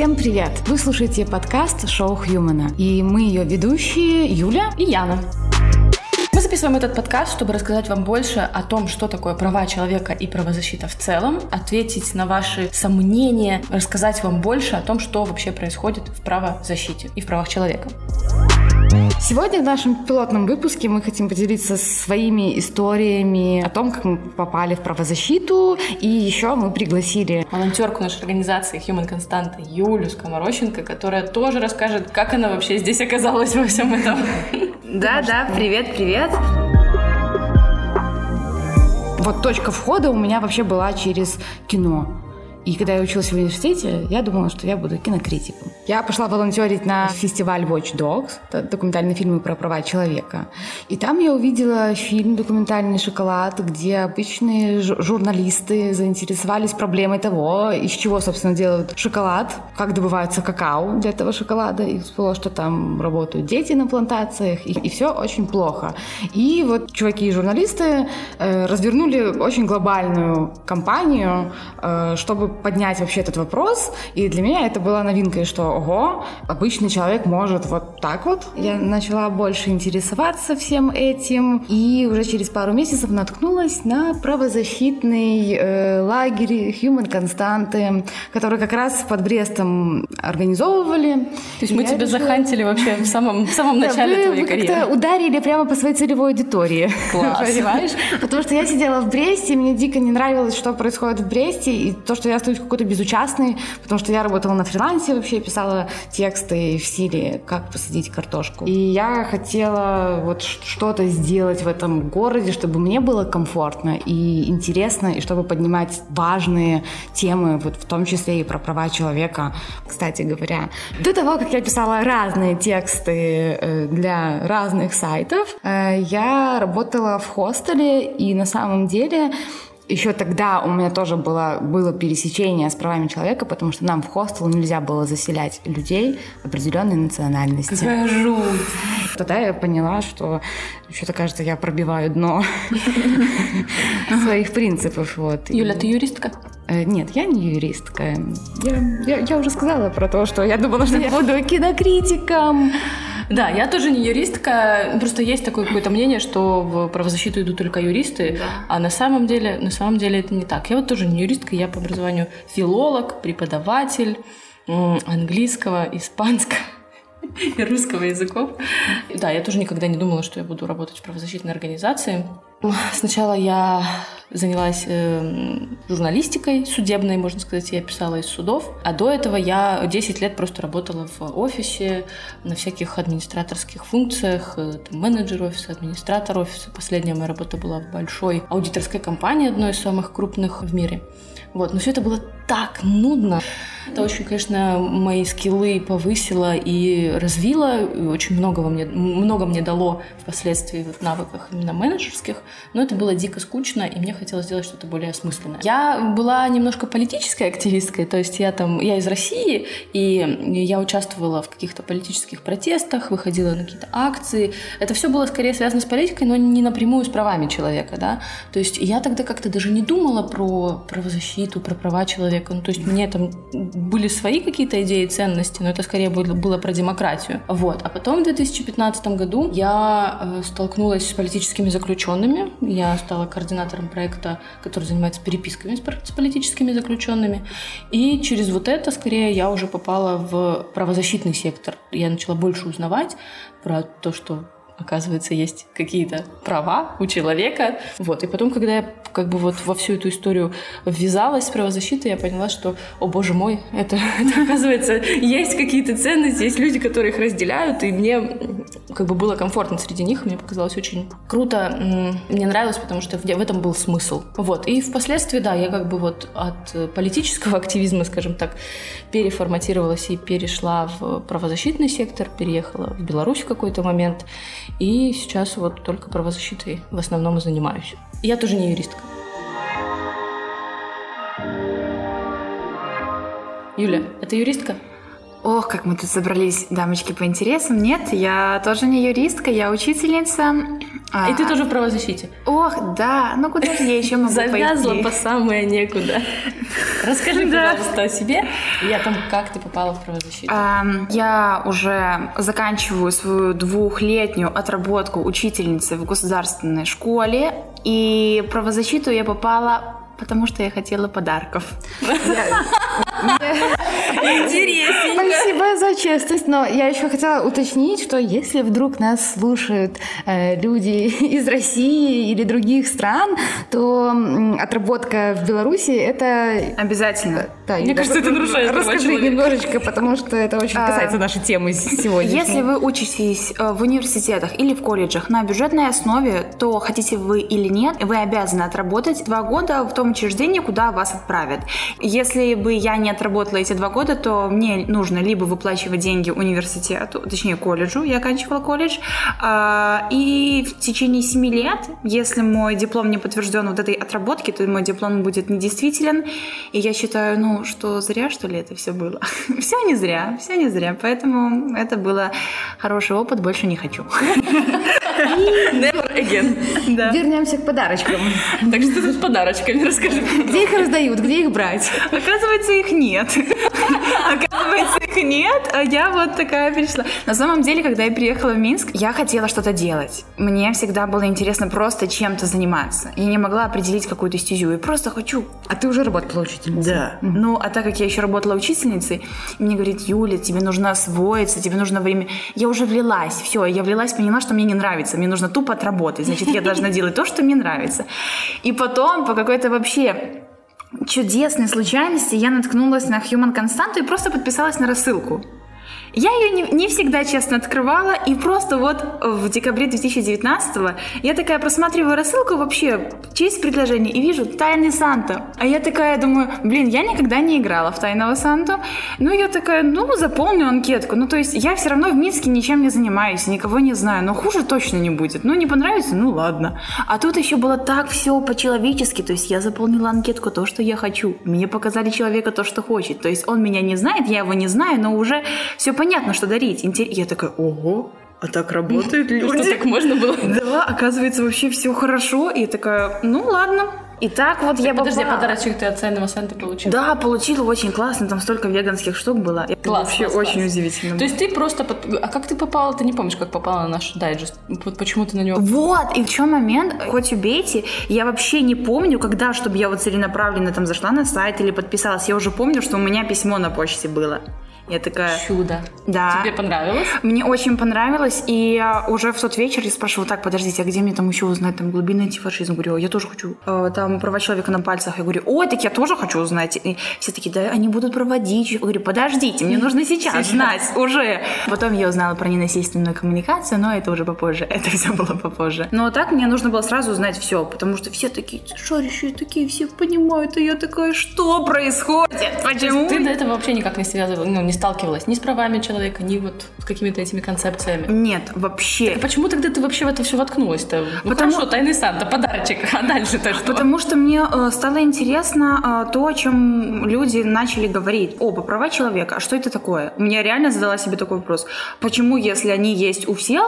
Всем привет! Вы слушаете подкаст «Шоу Хьюмана». И мы ее ведущие Юля и Яна. Мы записываем этот подкаст, чтобы рассказать вам больше о том, что такое права человека и правозащита в целом, ответить на ваши сомнения, рассказать вам больше о том, что вообще происходит в правозащите и в правах человека. Сегодня в нашем пилотном выпуске мы хотим поделиться своими историями о том, как мы попали в правозащиту, и еще мы пригласили волонтерку нашей организации Human Constant Юлю Скоморощенко, которая тоже расскажет, как она вообще здесь оказалась во всем этом. Да, да, привет, привет. Вот точка входа у меня вообще была через кино. И когда я училась в университете, я думала, что я буду кинокритиком. Я пошла волонтерить на фестиваль Watch Dogs, документальные фильмы про права человека. И там я увидела фильм «Документальный шоколад», где обычные журналисты заинтересовались проблемой того, из чего, собственно, делают шоколад, как добывается какао для этого шоколада. И всплыло, что там работают дети на плантациях, и, и все очень плохо. И вот чуваки и журналисты э, развернули очень глобальную кампанию, э, чтобы поднять вообще этот вопрос. И для меня это была новинкой, что, ого, обычный человек может вот так вот. Я начала больше интересоваться всем этим. И уже через пару месяцев наткнулась на правозащитный э, лагерь Human Константы, который как раз под Брестом организовывали. То есть мы тебя решила... захантили вообще в самом, в самом начале да, твоей карьеры. ударили прямо по своей целевой аудитории. Класс. Понимаешь? Потому что я сидела в Бресте, мне дико не нравилось, что происходит в Бресте, и то, что я остаюсь какой-то безучастный, потому что я работала на фрилансе вообще, писала тексты в стиле «Как посадить картошку». И я хотела вот что-то сделать в этом городе, чтобы мне было комфортно и интересно, и чтобы поднимать важные темы, вот в том числе и про права человека. Кстати говоря, до того, как я писала разные тексты э, для разных сайтов, э, я работала в хостеле, и на самом деле еще тогда у меня тоже было, было пересечение с правами человека, потому что нам в хостел нельзя было заселять людей определенной национальности. Какая жуть! Тогда я поняла, что что-то кажется, я пробиваю дно своих принципов. Вот. Юля, ты юристка? Э, нет, я не юристка. Я, я, я уже сказала про то, что я думала, что я буду кинокритиком. Да, я тоже не юристка. Просто есть такое какое-то мнение, что в правозащиту идут только юристы, да. а на самом деле, на самом деле это не так. Я вот тоже не юристка, я по образованию филолог, преподаватель английского, испанского и русского языков. Да, я тоже никогда не думала, что я буду работать в правозащитной организации. Сначала я занялась э, журналистикой судебной, можно сказать, я писала из судов. А до этого я 10 лет просто работала в офисе на всяких администраторских функциях, э, там, менеджер офиса, администратор офиса. Последняя моя работа была в большой аудиторской компании, одной из самых крупных в мире. Вот. Но все это было так нудно. Это очень, конечно, мои скиллы повысило и развило, и очень много, мне, много мне дало впоследствии в навыках именно менеджерских, но это было дико скучно, и мне хотелось сделать что-то более осмысленное. Я была немножко политической активисткой, то есть я там, я из России, и я участвовала в каких-то политических протестах, выходила на какие-то акции. Это все было скорее связано с политикой, но не напрямую с правами человека, да. То есть я тогда как-то даже не думала про правозащиту, про права человека. Ну, то есть мне там были свои какие-то идеи и ценности, но это скорее было, было про демократию. Вот. А потом в 2015 году я э, столкнулась с политическими заключенными. Я стала координатором проекта, который занимается переписками с политическими заключенными. И через вот это, скорее, я уже попала в правозащитный сектор. Я начала больше узнавать про то, что оказывается, есть какие-то права у человека. Вот. И потом, когда я как бы вот во всю эту историю ввязалась с правозащитой, я поняла, что, о боже мой, это, это оказывается, есть какие-то ценности, есть люди, которые их разделяют, и мне как бы было комфортно среди них, мне показалось очень круто, мне нравилось, потому что в этом был смысл. Вот. И впоследствии, да, я как бы вот от политического активизма, скажем так, переформатировалась и перешла в правозащитный сектор, переехала в Беларусь в какой-то момент, и сейчас вот только правозащитой в основном и занимаюсь. Я тоже не юристка. Юля, это юристка? Ох, как мы тут собрались, дамочки, по интересам. Нет, я тоже не юристка, я учительница. А, и ты тоже в правозащите. Ох, да. Ну куда же я еще могу Завязла пойти? по самое некуда. Расскажи, пожалуйста, о себе. Я там, как ты попала в правозащиту? Я уже заканчиваю свою двухлетнюю отработку учительницы в государственной школе. И правозащиту я попала потому что я хотела подарков. Интересненько. Честность, но я еще хотела уточнить, что если вдруг нас слушают э, люди из России или других стран, то отработка в Беларуси это... Обязательно. Да, Мне кажется, это нарушает Расскажи человека. немножечко, потому что это очень А, касается нашей темы сегодня. Если вы учитесь э, в университетах или в колледжах на бюджетной основе, то хотите вы или нет, вы обязаны отработать два года в том учреждении, куда вас отправят. Если бы я не отработала эти два года, то мне нужно либо выплачивать деньги университету, точнее колледжу, я оканчивала колледж, а, и в течение семи лет, если мой диплом не подтвержден вот этой отработки, то мой диплом будет недействителен, и я считаю, ну, что зря, что ли, это все было. Все не зря, все не зря, поэтому это было хороший опыт, больше не хочу. Never again. Да. Вернемся к подарочкам. Так что ты с подарочками расскажи. Где их раздают, где их брать? Оказывается, их нет. Оказывается, их нет, а я вот такая пришла. На самом деле, когда я приехала в Минск, я хотела что-то делать. Мне всегда было интересно просто чем-то заниматься. Я не могла определить какую-то стезю. Я просто хочу А ты уже работала учительницей? Да. Ну, а так как я еще работала учительницей, мне говорит, Юля, тебе нужно освоиться, тебе нужно время. Я уже влилась, все, я влилась, поняла, что мне не нравится, мне нужно тупо отработать, значит, я должна делать то, что мне нравится. И потом по какой-то вообще чудесной случайности я наткнулась на Human Константу и просто подписалась на рассылку. Я ее не, не всегда честно открывала, и просто вот в декабре 2019 я такая просматриваю рассылку вообще через предложение и вижу «Тайный Санта». А я такая думаю, блин, я никогда не играла в «Тайного Санту». Ну, я такая, ну, заполню анкетку. Ну, то есть я все равно в Минске ничем не занимаюсь, никого не знаю, но хуже точно не будет. Ну, не понравится, ну, ладно. А тут еще было так все по-человечески, то есть я заполнила анкетку то, что я хочу. Мне показали человека то, что хочет. То есть он меня не знает, я его не знаю, но уже все понятно, что дарить. Интер- Я такая, ого, а так работают Что люди? так можно было? Да, оказывается, вообще все хорошо. И я такая, ну ладно. И так вот я Подожди, попала. подарочек ты от ценного Санта получила? Да, получила очень классно, там столько веганских штук было. Это Класс, вообще класс, очень класс. удивительно. То есть ты просто... под- А как ты попала? Ты не помнишь, как попала на наш дайджест? Вот почему ты на него... Вот, и в чем момент, хоть убейте, я вообще не помню, когда, чтобы я вот целенаправленно там зашла на сайт или подписалась. Я уже помню, что у меня письмо на почте было. Я такая... Чудо. Да. Тебе понравилось? Мне очень понравилось, и я уже в тот вечер я спрашиваю, так, подождите, а где мне там еще узнать там глубинный антифашизм? Говорю, я тоже хочу. Э, Там права человека на пальцах. Я говорю, ой, так я тоже хочу узнать. И все такие, да, они будут проводить. Я говорю, подождите, мне нужно сейчас знать уже. Потом я узнала про ненасильственную коммуникацию, но это уже попозже. Это все было попозже. Но так мне нужно было сразу узнать все, потому что все такие шарящие, такие все понимают, и я такая, что происходит? Почему? Ты до этого вообще никак не связывалась, ну, не сталкивалась ни с правами человека, ни вот с какими-то этими концепциями. Нет, вообще. Почему тогда ты вообще в это все воткнулась-то? Ну Потому- хорошо, тайный Санта, подарочек, а дальше-то что? Потому что мне э, стало интересно э, то, о чем люди начали говорить. Оба права человека. А что это такое? У меня реально задала себе такой вопрос. Почему, если они есть у всех,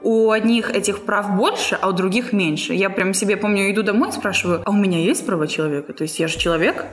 у одних этих прав больше, а у других меньше? Я прям себе помню, иду домой и спрашиваю, а у меня есть права человека? То есть я же человек?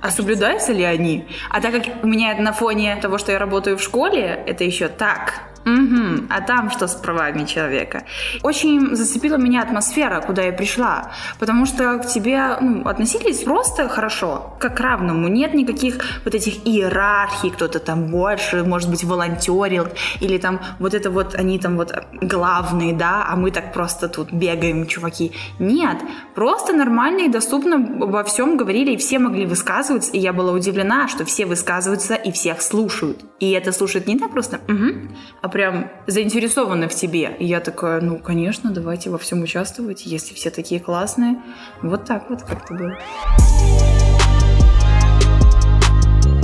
А соблюдаются ли они? А так как у меня на фоне того, что я работаю в школе, это еще так. Мгм. А там что с правами человека? Очень зацепила меня атмосфера, куда я пришла. Потому что к тебе ну, относились просто хорошо, как к равному. Нет никаких вот этих иерархий, кто-то там больше, может быть, волонтерил. Или там вот это вот, они там вот главные, да, а мы так просто тут бегаем, чуваки. Нет, просто нормально и доступно обо всем говорили, и все могли высказываться. И я была удивлена, что все высказываются и всех слушают. И это слушают не так просто, «Мгм», а прям заинтересованы в тебе. И я такая, ну, конечно, давайте во всем участвовать, если все такие классные. Вот так вот как-то было.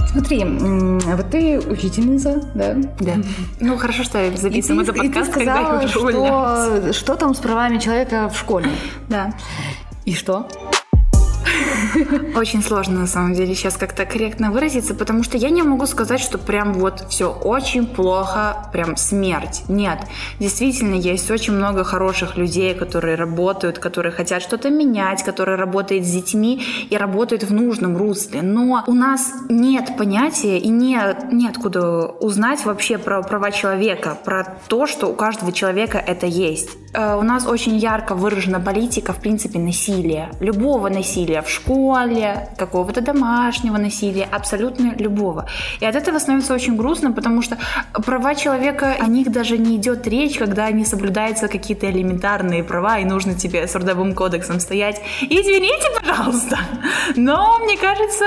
Смотри, вот ты учительница, да? Да. Ну, хорошо, что И записываем ты, это и ты подкаст, когда я сказала, уже увольняюсь. что, что там с правами человека в школе? Да. И что? Очень сложно, на самом деле, сейчас как-то корректно выразиться, потому что я не могу сказать, что прям вот все очень плохо, прям смерть. Нет. Действительно, есть очень много хороших людей, которые работают, которые хотят что-то менять, которые работают с детьми и работают в нужном русле. Но у нас нет понятия и нет, неоткуда узнать вообще про права человека, про то, что у каждого человека это есть. Э, у нас очень ярко выражена политика, в принципе, насилия. Любого насилия в школе, какого-то домашнего насилия, абсолютно любого. И от этого становится очень грустно, потому что права человека, о них даже не идет речь, когда не соблюдаются какие-то элементарные права, и нужно тебе с трудовым кодексом стоять. Извините, пожалуйста, но мне кажется,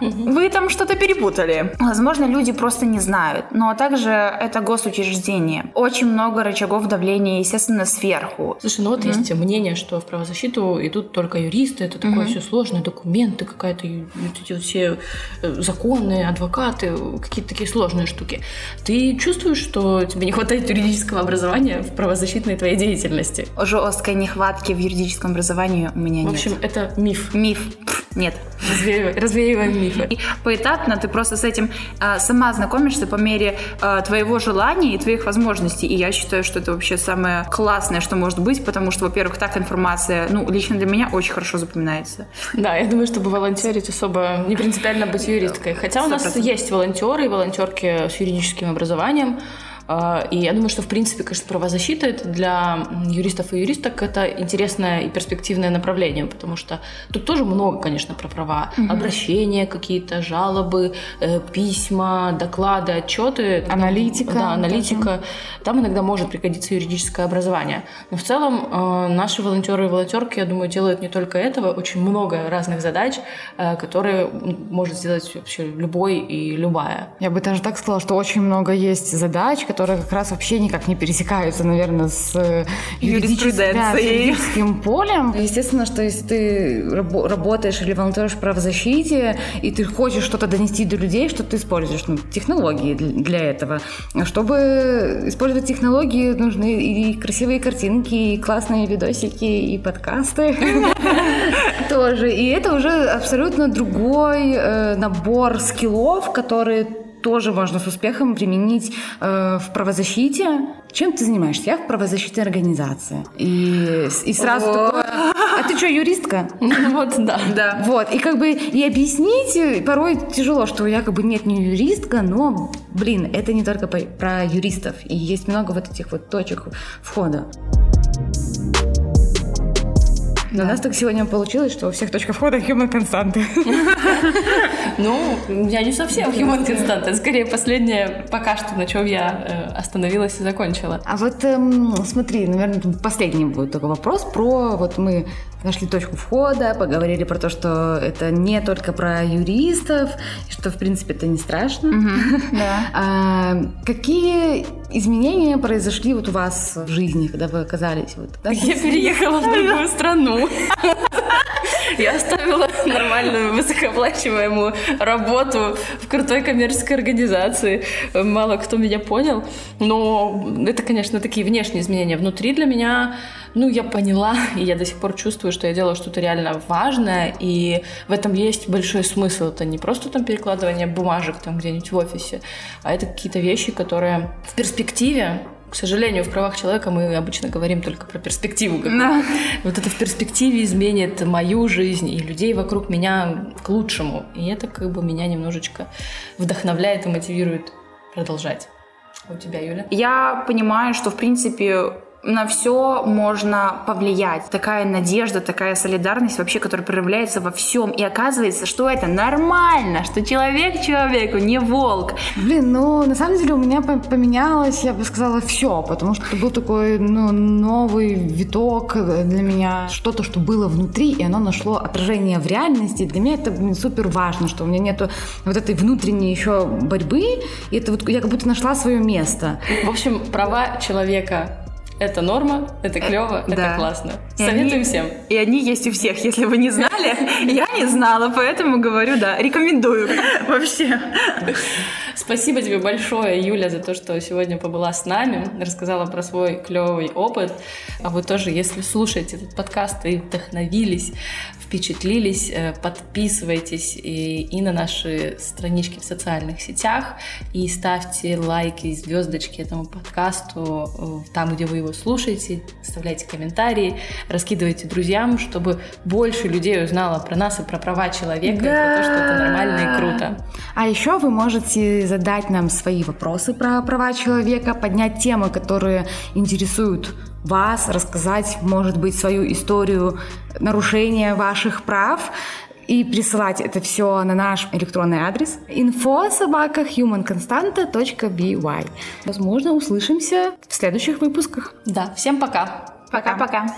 вы там что-то перепутали. Возможно, люди просто не знают, но также это госучреждение. Очень много рычагов давления, естественно, сверху. Слушай, ну вот mm-hmm. есть мнение, что в правозащиту идут только юристы, это такое mm-hmm. все сложное, документы, какая-то эти вот все э, законы, адвокаты, какие-то такие сложные штуки. Ты чувствуешь, что тебе не хватает юридического образования в правозащитной твоей деятельности? Жесткой нехватки в юридическом образовании у меня нет. В общем, нет. это миф. Миф. Нет. Развеиваем мифы. И поэтапно ты просто с этим а, сама знакомишься по мере а, твоего желания и твоих возможностей. И я считаю, что это вообще самое классное, что может быть, потому что, во-первых, так информация, ну, лично для меня очень хорошо запоминается. Да, я думаю, чтобы волонтерить особо не принципиально быть юристкой. Хотя у нас есть волонтеры и волонтерки с юридическим образованием, и я думаю, что, в принципе, конечно, правозащита это для юристов и юристок это интересное и перспективное направление, потому что тут тоже много, конечно, про права. Угу. Обращения какие-то, жалобы, э, письма, доклады, отчеты. Аналитика. Да, аналитика. Даже. Там иногда может пригодиться юридическое образование. Но в целом э, наши волонтеры и волонтерки, я думаю, делают не только этого, очень много разных задач, э, которые может сделать вообще любой и любая. Я бы даже так сказала, что очень много есть задач, которые как раз вообще никак не пересекаются, наверное, с э, юридическим полем. Естественно, что если ты работаешь или волонтеришь в правозащите, и ты хочешь что-то донести до людей, что ты используешь ну, технологии для этого. Чтобы использовать технологии, нужны и красивые картинки, и классные видосики, и подкасты тоже. И это уже абсолютно другой э, набор скиллов, которые тоже можно с успехом применить э, в правозащите. Чем ты занимаешься? Я в правозащитной организации. И, и сразу такое... А ты что, юристка? Ну вот, да. да. Вот, и как бы и объяснить порой тяжело, что я как бы нет, не юристка, но, блин, это не только про юристов. И есть много вот этих вот точек входа. Но да. у нас так сегодня получилось, что у всех точка входа human константы. Ну, я не совсем human константа. Скорее, последнее пока что, на чем я э, остановилась и закончила. А вот эм, смотри, наверное, последний будет такой вопрос про... Вот мы нашли точку входа, поговорили про то, что это не только про юристов, что, в принципе, это не страшно. Да. А, какие изменения произошли вот у вас в жизни, когда вы оказались вот? Я переехала в другую страну. Я оставила нормальную, высокооплачиваемую работу в крутой коммерческой организации. Мало кто меня понял. Но это, конечно, такие внешние изменения. Внутри для меня, ну, я поняла, и я до сих пор чувствую, что я делаю что-то реально важное, и в этом есть большой смысл. Это не просто там перекладывание бумажек там где-нибудь в офисе, а это какие-то вещи, которые в перспективе к сожалению, в правах человека мы обычно говорим только про перспективу. Да. Вот это в перспективе изменит мою жизнь и людей вокруг меня к лучшему. И это как бы меня немножечко вдохновляет и мотивирует продолжать. У тебя, Юля? Я понимаю, что, в принципе, на все можно повлиять. Такая надежда, такая солидарность вообще, которая проявляется во всем. И оказывается, что это нормально, что человек человеку не волк. Блин, ну на самом деле у меня поменялось, я бы сказала, все, потому что это был такой ну, новый виток для меня, что-то, что было внутри, и оно нашло отражение в реальности. Для меня это блин, супер важно, что у меня нету вот этой внутренней еще борьбы, и это вот я как будто нашла свое место. В общем, права человека Это норма, это клево, да. это классно. И Советуем они, всем. И они есть у всех. Если вы не знали, я не знала, поэтому говорю, да, рекомендую вообще. Спасибо тебе большое, Юля, за то, что сегодня побыла с нами, рассказала про свой клевый опыт. А вы тоже, если слушаете этот подкаст и вдохновились, впечатлились, э, подписывайтесь и, и на наши странички в социальных сетях и ставьте лайки, звездочки этому подкасту э, там, где вы его слушаете, оставляйте комментарии, раскидывайте друзьям, чтобы больше людей узнало про нас и про права человека, да. и про то, что это нормально и круто. А еще вы можете задать нам свои вопросы про права человека, поднять темы, которые интересуют вас, рассказать, может быть, свою историю нарушения ваших прав и присылать это все на наш электронный адрес info собака humanconstanta.by. Возможно, услышимся в следующих выпусках. Да, всем пока. Пока-пока.